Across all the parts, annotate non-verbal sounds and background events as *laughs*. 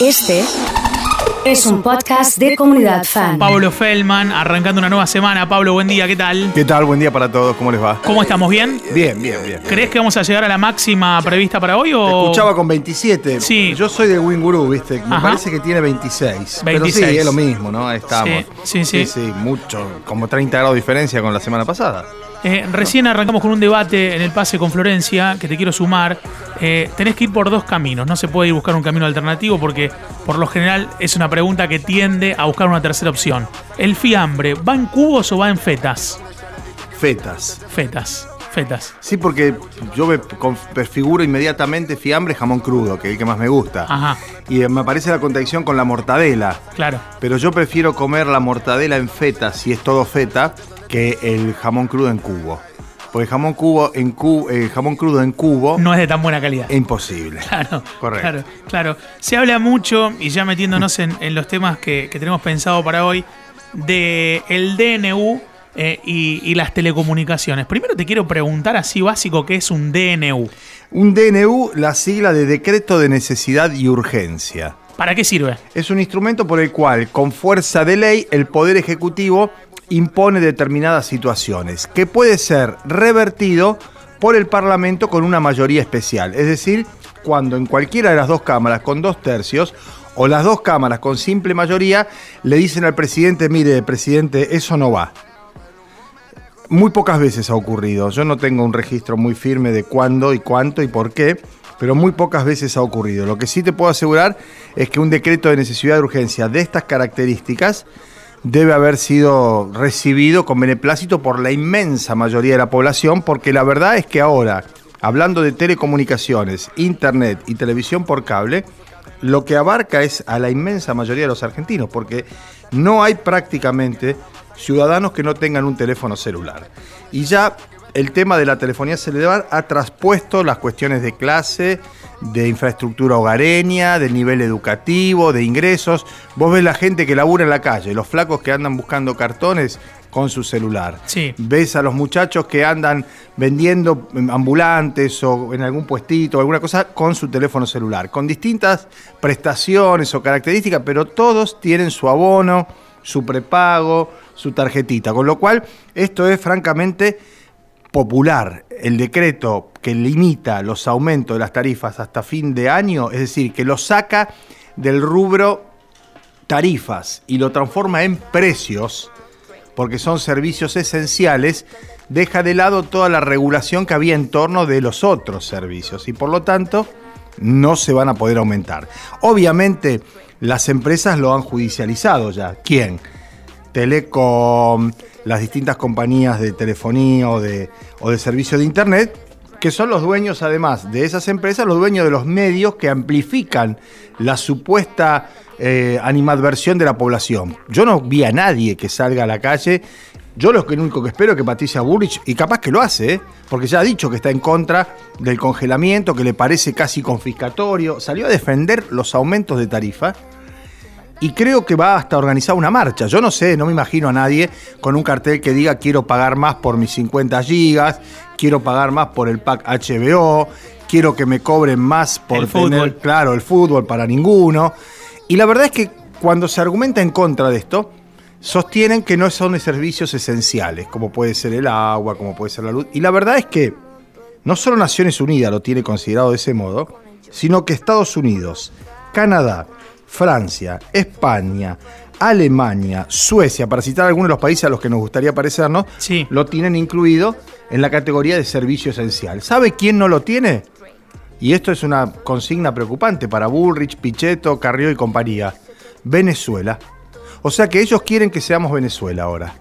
Este es un podcast de comunidad fan. Pablo Feldman, arrancando una nueva semana. Pablo, buen día, ¿qué tal? ¿Qué tal? Buen día para todos, ¿cómo les va? ¿Cómo estamos? ¿Bien? Bien, bien, bien. ¿Crees que vamos a llegar a la máxima prevista para hoy Te o...? escuchaba con 27. Sí. Yo soy de Winguru, ¿viste? Me Ajá. parece que tiene 26. Pero 26. sí, es lo mismo, ¿no? Estamos. Sí, sí, sí. Sí, mucho. Como 30 grados de diferencia con la semana pasada. Eh, recién arrancamos con un debate en el pase con Florencia, que te quiero sumar. Eh, tenés que ir por dos caminos, no se puede ir buscar un camino alternativo porque por lo general es una pregunta que tiende a buscar una tercera opción. ¿El fiambre va en cubos o va en fetas? Fetas. Fetas, fetas. Sí, porque yo me prefiguro inmediatamente fiambre jamón crudo, que es el que más me gusta. Ajá, Y eh, me aparece la contradicción con la mortadela. claro. Pero yo prefiero comer la mortadela en feta, si es todo feta, que el jamón crudo en cubo. Porque el jamón, cubo en cu- el jamón crudo en cubo No es de tan buena calidad. imposible. Claro, Correcto. claro, claro. Se habla mucho, y ya metiéndonos en, en los temas que, que tenemos pensado para hoy, de el DNU eh, y, y las telecomunicaciones. Primero te quiero preguntar así básico qué es un DNU. Un DNU, la sigla de Decreto de Necesidad y Urgencia. ¿Para qué sirve? Es un instrumento por el cual, con fuerza de ley, el Poder Ejecutivo impone determinadas situaciones, que puede ser revertido por el Parlamento con una mayoría especial. Es decir, cuando en cualquiera de las dos cámaras con dos tercios o las dos cámaras con simple mayoría le dicen al presidente, mire, presidente, eso no va. Muy pocas veces ha ocurrido. Yo no tengo un registro muy firme de cuándo y cuánto y por qué, pero muy pocas veces ha ocurrido. Lo que sí te puedo asegurar es que un decreto de necesidad de urgencia de estas características debe haber sido recibido con beneplácito por la inmensa mayoría de la población, porque la verdad es que ahora, hablando de telecomunicaciones, internet y televisión por cable, lo que abarca es a la inmensa mayoría de los argentinos, porque no hay prácticamente ciudadanos que no tengan un teléfono celular. Y ya el tema de la telefonía celular ha traspuesto las cuestiones de clase, de infraestructura hogareña, del nivel educativo, de ingresos. Vos ves la gente que labura en la calle, los flacos que andan buscando cartones con su celular. Sí. Ves a los muchachos que andan vendiendo ambulantes o en algún puestito o alguna cosa con su teléfono celular, con distintas prestaciones o características, pero todos tienen su abono, su prepago, su tarjetita. Con lo cual, esto es francamente popular. El decreto que limita los aumentos de las tarifas hasta fin de año, es decir, que lo saca del rubro tarifas y lo transforma en precios, porque son servicios esenciales, deja de lado toda la regulación que había en torno de los otros servicios y por lo tanto no se van a poder aumentar. Obviamente las empresas lo han judicializado ya. ¿Quién? Telecom, las distintas compañías de telefonía o de, o de servicio de Internet, que son los dueños además de esas empresas, los dueños de los medios que amplifican la supuesta eh, animadversión de la población. Yo no vi a nadie que salga a la calle. Yo lo único que espero es que Patricia Burrich, y capaz que lo hace, ¿eh? porque ya ha dicho que está en contra del congelamiento, que le parece casi confiscatorio, salió a defender los aumentos de tarifa y creo que va hasta organizar una marcha. Yo no sé, no me imagino a nadie con un cartel que diga quiero pagar más por mis 50 gigas, quiero pagar más por el pack HBO, quiero que me cobren más por El tener, fútbol. claro, el fútbol para ninguno. Y la verdad es que cuando se argumenta en contra de esto, sostienen que no son servicios esenciales, como puede ser el agua, como puede ser la luz. Y la verdad es que no solo Naciones Unidas lo tiene considerado de ese modo, sino que Estados Unidos, Canadá, Francia, España, Alemania, Suecia, para citar algunos de los países a los que nos gustaría parecernos, Sí. lo tienen incluido en la categoría de servicio esencial. ¿Sabe quién no lo tiene? Y esto es una consigna preocupante para Bullrich, Pichetto, Carrió y compañía. Venezuela. O sea que ellos quieren que seamos Venezuela ahora.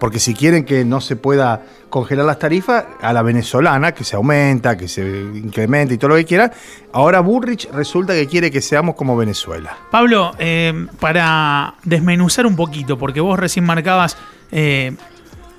Porque si quieren que no se pueda congelar las tarifas, a la venezolana, que se aumenta, que se incrementa y todo lo que quiera, ahora Bullrich resulta que quiere que seamos como Venezuela. Pablo, eh, para desmenuzar un poquito, porque vos recién marcabas eh,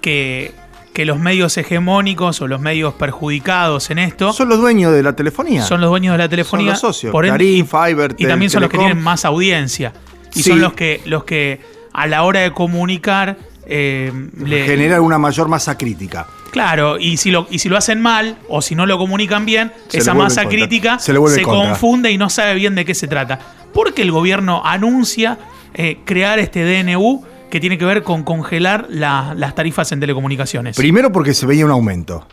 que, que los medios hegemónicos o los medios perjudicados en esto Son los dueños de la telefonía. son los dueños de la telefonía. Son los socios. por Clarín, Fiber, y también son los que tienen más audiencia. Y Sí. son los que, los que a la hora de comunicar eh, le- una mayor masa crítica. Claro, y si, lo, y si lo hacen mal o si no lo comunican bien, Se esa masa crítica Se confunde y no sabe bien de qué se trata. porque el gobierno anuncia eh, crear este DNU que tiene que ver con congelar la- las tarifas en telecomunicaciones. Primero porque se veía un aumento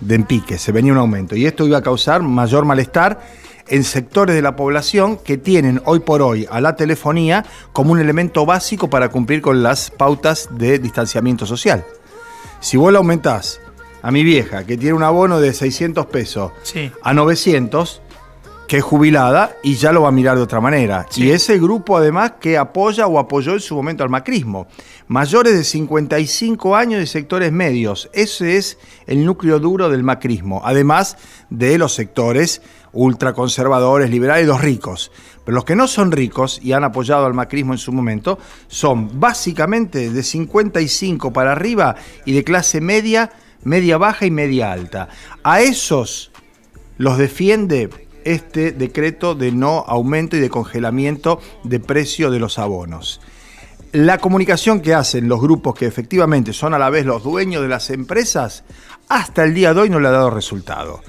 de en pique, se venía un aumento. Y esto iba a causar mayor malestar en sectores de la población que tienen hoy por hoy a la telefonía como un elemento básico para cumplir con las pautas de distanciamiento social. Si vos le aumentás a mi vieja, que tiene un abono de 600 pesos, Sí. a 900, que es jubilada y ya lo va a mirar de otra manera. Sí. Y ese grupo además que apoya o apoyó en su momento al macrismo. Mayores de 55 años de sectores medios. Ese es el núcleo duro del macrismo. Además de los sectores ultraconservadores, liberales, los ricos. Pero los que no son ricos y han apoyado al macrismo en su momento son básicamente de 55 para arriba y de clase media, media baja y media alta. A esos los defiende este decreto de no aumento y de congelamiento de precio de los abonos. La comunicación que hacen los grupos que efectivamente son a la vez los dueños de las empresas, hasta el día de hoy no le ha dado resultado.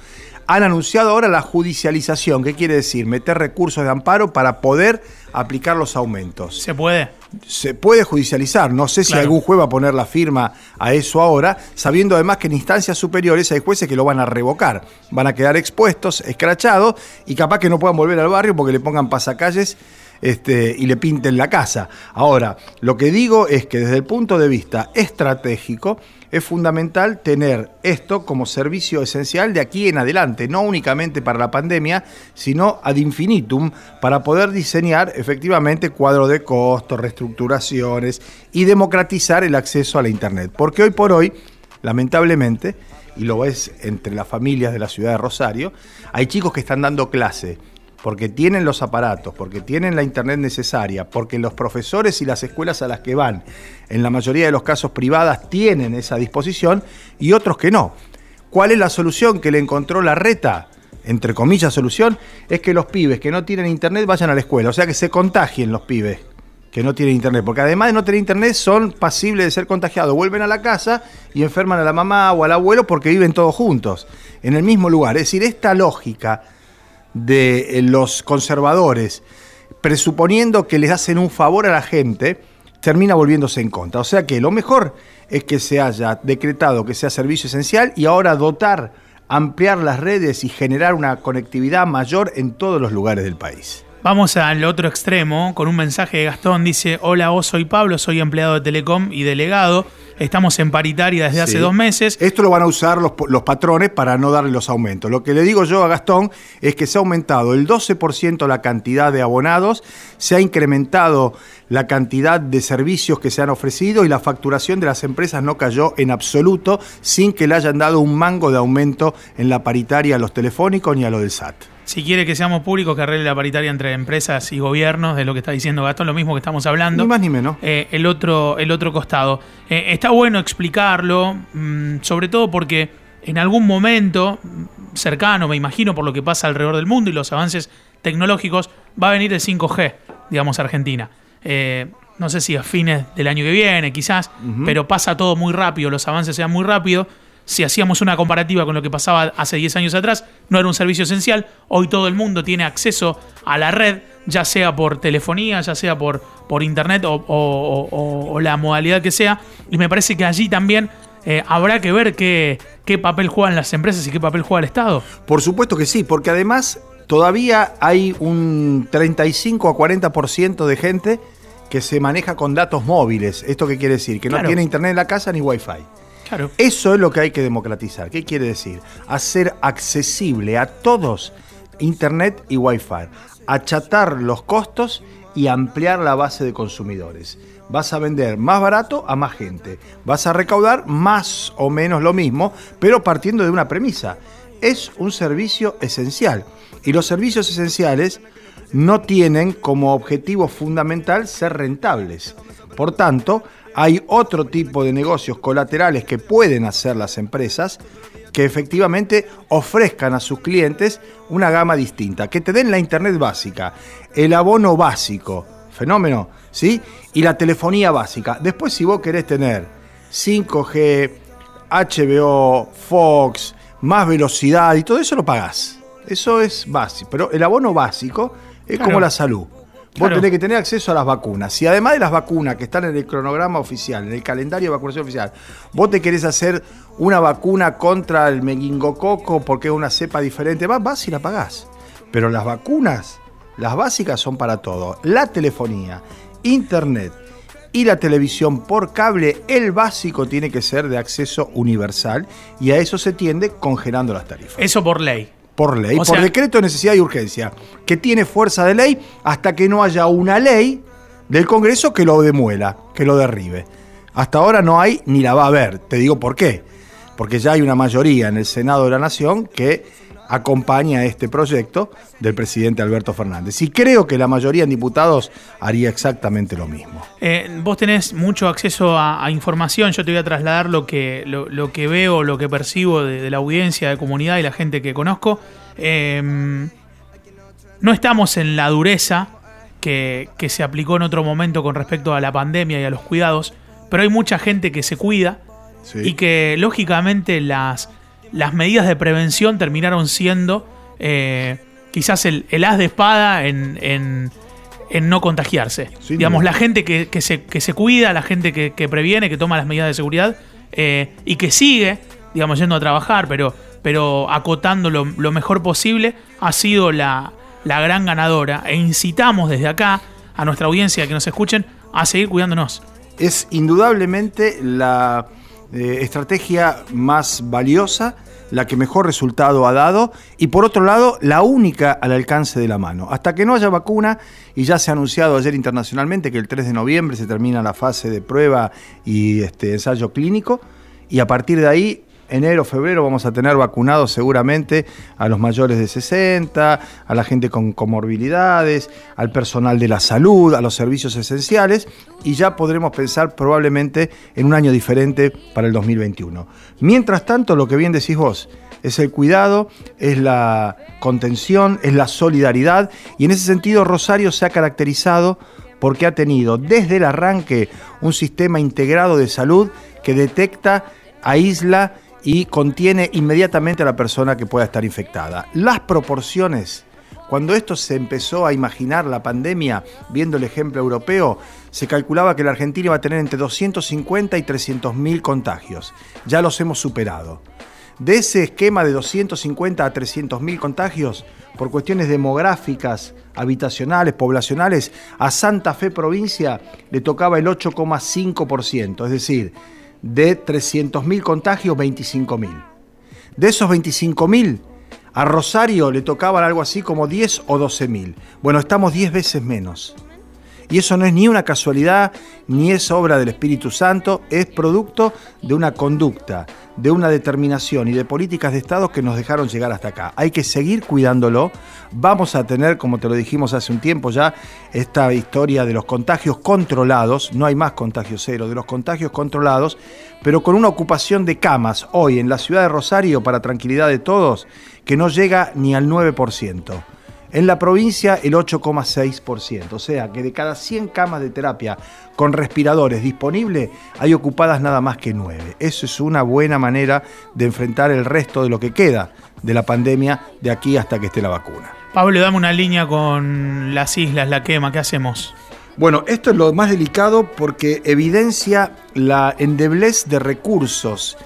Han anunciado ahora la judicialización, ¿qué quiere decir? Meter recursos de amparo para poder aplicar los aumentos ¿Se puede? se puede judicializar. No sé si algún juez va a poner la firma a eso ahora, sabiendo además que en instancias superiores hay jueces que lo van a revocar. Van a quedar expuestos, escrachados y capaz que no puedan volver al barrio porque le pongan pasacalles este, y le pinten la casa. Ahora, lo que digo es que desde el punto de vista estratégico, es fundamental tener esto como servicio esencial de aquí en adelante, no únicamente para la pandemia, sino ad infinitum, para poder diseñar efectivamente cuadros de costos, reestructuraciones y democratizar el acceso a la Internet. Porque hoy por hoy, lamentablemente, y lo ves entre las familias de la ciudad de Rosario, hay chicos que están dando clase porque tienen los aparatos, porque tienen la internet necesaria, porque los profesores y las escuelas a las que van, en la mayoría de los casos privadas, tienen esa disposición y otros que no. ¿Cuál es la solución que le encontró la reta? Entre comillas, solución, es que los pibes que no tienen internet vayan a la escuela, o sea que se contagien los pibes que no tienen internet, porque además de no tener internet son pasibles de ser contagiados, vuelven a la casa y enferman a la mamá o al abuelo porque viven todos juntos, en el mismo lugar. Es decir, esta lógica de eh, los conservadores, presuponiendo que les hacen un favor a la gente, termina volviéndose en contra. O sea que lo mejor es que se haya decretado que sea servicio esencial y ahora dotar, ampliar las redes y generar una conectividad mayor en todos los lugares del país. Vamos al otro extremo con un mensaje de Gastón. Dice, hola, vos soy Pablo, soy empleado de Telecom y delegado. Estamos en paritaria desde hace dos meses. Esto lo van a usar los, los patrones para no darle los aumentos. Lo que le digo yo a Gastón es que se ha aumentado el 12% la cantidad de abonados, se ha incrementado la cantidad de servicios que se han ofrecido y la facturación de las empresas no cayó en absoluto sin que le hayan dado un mango de aumento en la paritaria a los telefónicos ni a lo del SAT. Si quiere que seamos públicos, que arregle la paritaria entre empresas y gobiernos, de lo que está diciendo Gastón, lo mismo que estamos hablando. Ni más ni menos. Eh, el, otro, el otro costado. Eh, está bueno explicarlo, mm, sobre todo porque en algún momento mm, cercano, me imagino, por lo que pasa alrededor del mundo y los avances tecnológicos, va a venir el 5G, digamos, a Argentina. Eh, no sé si a fines del año que viene, quizás, pero pasa todo muy rápido, los avances se dan muy rápido. Si hacíamos una comparativa con lo que pasaba hace 10 años atrás, no era un servicio esencial. Hoy todo el mundo tiene acceso a la red, ya sea por telefonía, ya sea por, por internet o, o- o- o la modalidad que sea. Y me parece que allí también eh, habrá que ver qué, qué papel juegan las empresas y qué papel juega el Estado. Por supuesto que sí, porque además todavía hay un 35 a 40% de gente que se maneja con datos móviles. ¿Esto qué quiere decir? Que no tiene internet en la casa ni wifi. Eso es lo que hay que democratizar. ¿Qué quiere decir? Hacer accesible a todos Internet y Wi-Fi. Achatar los costos y ampliar la base de consumidores. Vas a vender más barato a más gente. Vas a recaudar más o menos lo mismo, pero partiendo de una premisa. Es un servicio esencial. Y los servicios esenciales no tienen como objetivo fundamental ser rentables. Por tanto, hay otro tipo de negocios colaterales que pueden hacer las empresas que efectivamente ofrezcan a sus clientes una gama distinta, que te den la internet básica, el abono básico, fenómeno, ¿sí? Y la telefonía básica. Después si vos querés tener 5G, HBO, Fox, más velocidad y todo eso lo pagás. Eso es básico, pero el abono básico Es Claro. como la salud. Vos Claro. tenés que tener acceso a las vacunas. Si además de las vacunas que están en el cronograma oficial, en el calendario de vacunación oficial, vos te querés hacer una vacuna contra el meningococo porque es una cepa diferente, vas, vas y la pagás. Pero las vacunas, las básicas son para todo. La telefonía, internet y la televisión por cable, el básico tiene que ser de acceso universal y a eso se tiende congelando las tarifas Eso por ley. Por ley, O por sea- decreto de necesidad y urgencia, que tiene fuerza de ley hasta que no haya una ley del Congreso que lo demuela, que lo derribe. Hasta ahora no hay ni la va a haber. Te digo por qué. Porque ya hay una mayoría en el Senado de la Nación que acompaña este proyecto del presidente Alberto Fernández. Y creo que la mayoría en diputados haría exactamente lo mismo. Eh, vos tenés mucho acceso a, a información, yo te voy a trasladar lo que, lo, lo que veo, lo que percibo de, de la audiencia, de comunidad y la gente que conozco. Eh, no estamos en la dureza que, que se aplicó en otro momento con respecto a la pandemia y a los cuidados, pero hay mucha gente que se cuida Sí. y que lógicamente las, las medidas de prevención terminaron siendo eh, quizás el, el as de espada en, en- en no contagiarse. Digamos, la gente que, que se, que se cuida, la gente que, que previene, que toma las medidas de seguridad eh, y que sigue, digamos, yendo a trabajar, pero, pero acotando lo, lo mejor posible, ha sido la, la gran ganadora. E incitamos desde acá a nuestra audiencia que nos escuchen a seguir cuidándonos. es indudablemente la eh, estrategia más valiosa, la que mejor resultado ha dado y por otro lado la única al alcance de la mano. Hasta que no haya vacuna, y ya se ha anunciado ayer internacionalmente que el 3 de noviembre se termina la fase de prueba y este, ensayo clínico, y a partir de ahí enero, febrero vamos a tener vacunados seguramente a los mayores de 60, a la gente con comorbilidades, al personal de la salud, a los servicios esenciales y ya podremos pensar probablemente en un año diferente para el 2021. Mientras tanto, lo que bien decís vos, es el cuidado, es la contención, es la solidaridad y en ese sentido Rosario se ha caracterizado porque ha tenido desde el arranque un sistema integrado de salud que detecta, aísla y contiene inmediatamente a la persona que pueda estar infectada. Las proporciones, cuando esto se empezó a imaginar la pandemia, viendo el ejemplo europeo, se calculaba que la Argentina iba a tener entre 250 y 300 mil contagios. Ya los hemos superado. De ese esquema de 250 a 300 mil contagios, por cuestiones demográficas, habitacionales, poblacionales, a Santa Fe provincia le tocaba el 8,5%, es decir, de 300 mil contagios, 25 mil. De esos 25 mil, a Rosario le tocaban algo así como 10 o 12 mil. Bueno, estamos 10 veces menos. Y eso no es ni una casualidad, ni es obra del Espíritu Santo, es producto de una conducta, de una determinación y de políticas de Estado que nos dejaron llegar hasta acá. Hay que seguir cuidándolo. Vamos a tener, como te lo dijimos hace un tiempo ya, esta historia de los contagios controlados, no hay más contagios cero, de los contagios controlados, pero con una ocupación de camas hoy en la ciudad de Rosario, para tranquilidad de todos, que no llega ni al 9%. En la provincia el 8,6%, o sea que de cada 100 camas de terapia con respiradores disponibles hay ocupadas nada más que 9. Eso es una buena manera de enfrentar el resto de lo que queda de la pandemia de aquí hasta que esté la vacuna. Pablo, dame una línea con las islas, la quema, ¿qué hacemos? Bueno, esto es lo más delicado porque evidencia la endeblez de recursos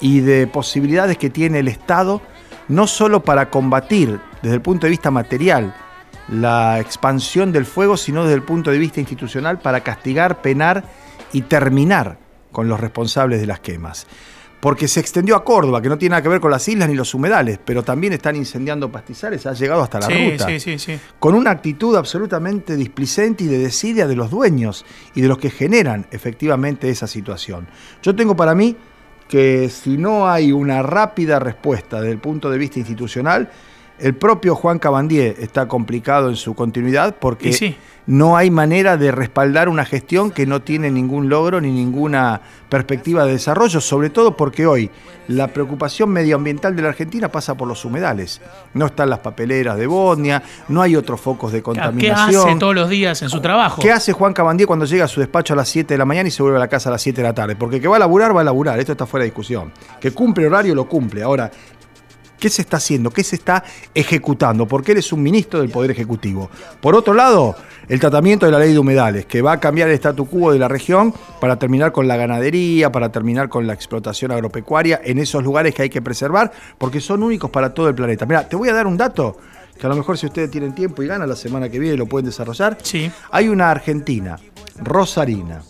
y de posibilidades que tiene el Estado, no solo para combatir desde el punto de vista material la expansión del fuego, sino desde el punto de vista institucional para castigar, penar y terminar con los responsables de las quemas. Porque se extendió a Córdoba, que no tiene nada que ver con las islas ni los humedales, pero también están incendiando pastizales, ha llegado hasta la sí, ruta sí, sí, sí. con una actitud absolutamente displicente y de desidia de los dueños y de los que generan efectivamente esa situación. Yo tengo para mí que si no hay una rápida respuesta desde el punto de vista institucional, el propio Juan Cabandier está complicado en su continuidad porque sí. no hay manera de respaldar una gestión que no tiene ningún logro ni ninguna perspectiva de desarrollo, sobre todo porque hoy la preocupación medioambiental de la Argentina pasa por los humedales. No están las papeleras de Bosnia, no hay otros focos de ¿Qué contaminación. hace todos los días en su trabajo? ¿Qué hace Juan Cabandier cuando llega a su despacho a las 7 de la mañana y se vuelve a la casa a las 7 de la tarde? Porque que va a laburar, va a laburar, esto está fuera de discusión. Que cumple horario, lo cumple. Ahora, ¿Qué se está haciendo? ¿Qué se está ejecutando? Porque él es un ministro del Poder Ejecutivo. Por otro lado, el tratamiento de la ley de humedales, que va a cambiar el statu quo de la región para terminar con la ganadería, para terminar con la explotación agropecuaria en esos lugares que hay que preservar, porque son únicos para todo el planeta. Mira, te voy a dar un dato que a lo mejor si ustedes tienen tiempo y ganan la semana que viene lo pueden desarrollar. Sí. Hay una argentina, Rosarina,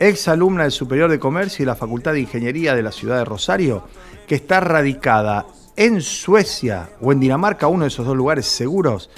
ex alumna del Superior de Comercio y la Facultad de Ingeniería de la ciudad de Rosario, que está radicada en Suecia o en Dinamarca, uno de esos dos lugares seguros,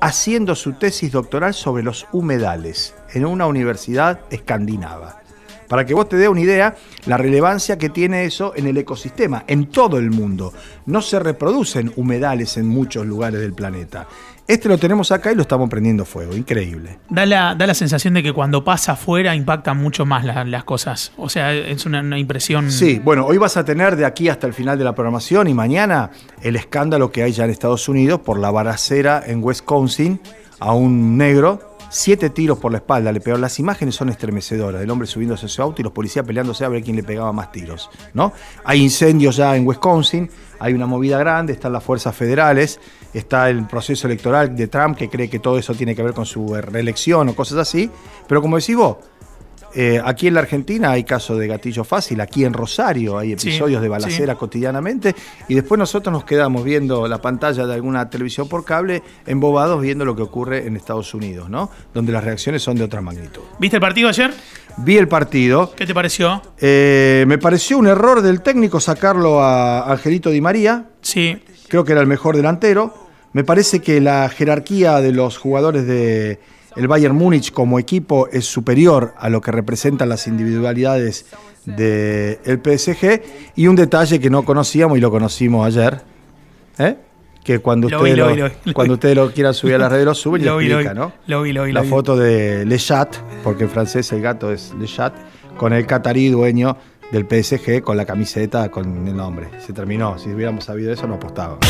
haciendo su tesis doctoral sobre los humedales en una universidad escandinava. Para que vos te dé una idea, la relevancia que tiene eso en el ecosistema, en todo el mundo. No se reproducen humedales en muchos lugares del planeta. Este lo tenemos acá y lo estamos prendiendo fuego, increíble. Da la, da la sensación de que cuando pasa afuera impactan mucho más la- las cosas. O sea, es una, una impresión. Sí, bueno, hoy vas a tener de aquí hasta el final de la programación y mañana el escándalo que hay ya en Estados Unidos por la balacera en Wisconsin a un negro. Siete tiros por la espalda le pegaron. Las imágenes son estremecedoras del hombre subiéndose a su auto y los policías peleándose a ver quién le pegaba más tiros. ¿no? Hay incendios ya en Wisconsin, hay una movida grande, están las fuerzas federales, está el proceso electoral de Trump que cree que todo eso tiene que ver con su reelección o cosas así. Pero como decís vos, eh, aquí en la Argentina hay casos de gatillo fácil, aquí en Rosario hay Sí, episodios de balacera cotidianamente y después nosotros nos quedamos viendo la pantalla de alguna televisión por cable, embobados viendo lo que ocurre en Estados Unidos, ¿no? Donde las reacciones son de otra magnitud. ¿Viste el partido ayer? Vi el partido, ¿Qué te pareció? eh, me pareció un error del técnico sacarlo a Angelito Di María, Sí. creo que era el mejor delantero. Me parece que la jerarquía de los jugadores de el Bayern Múnich como equipo es superior a lo que representan las individualidades del PSG. Y un detalle que no conocíamos y lo conocimos ayer, ¿eh? que cuando Lo ustedes vi, lo vi, lo vi, lo cuando vi. ustedes lo quieran subir a las redes lo *laughs* suben y explica. ¿no? Lo vi, lo vi, La foto de Le Chat, porque en francés el gato es Le Chat, con el catarí dueño del PSG con la camiseta con el nombre. Se terminó. Si hubiéramos sabido eso, no apostábamos.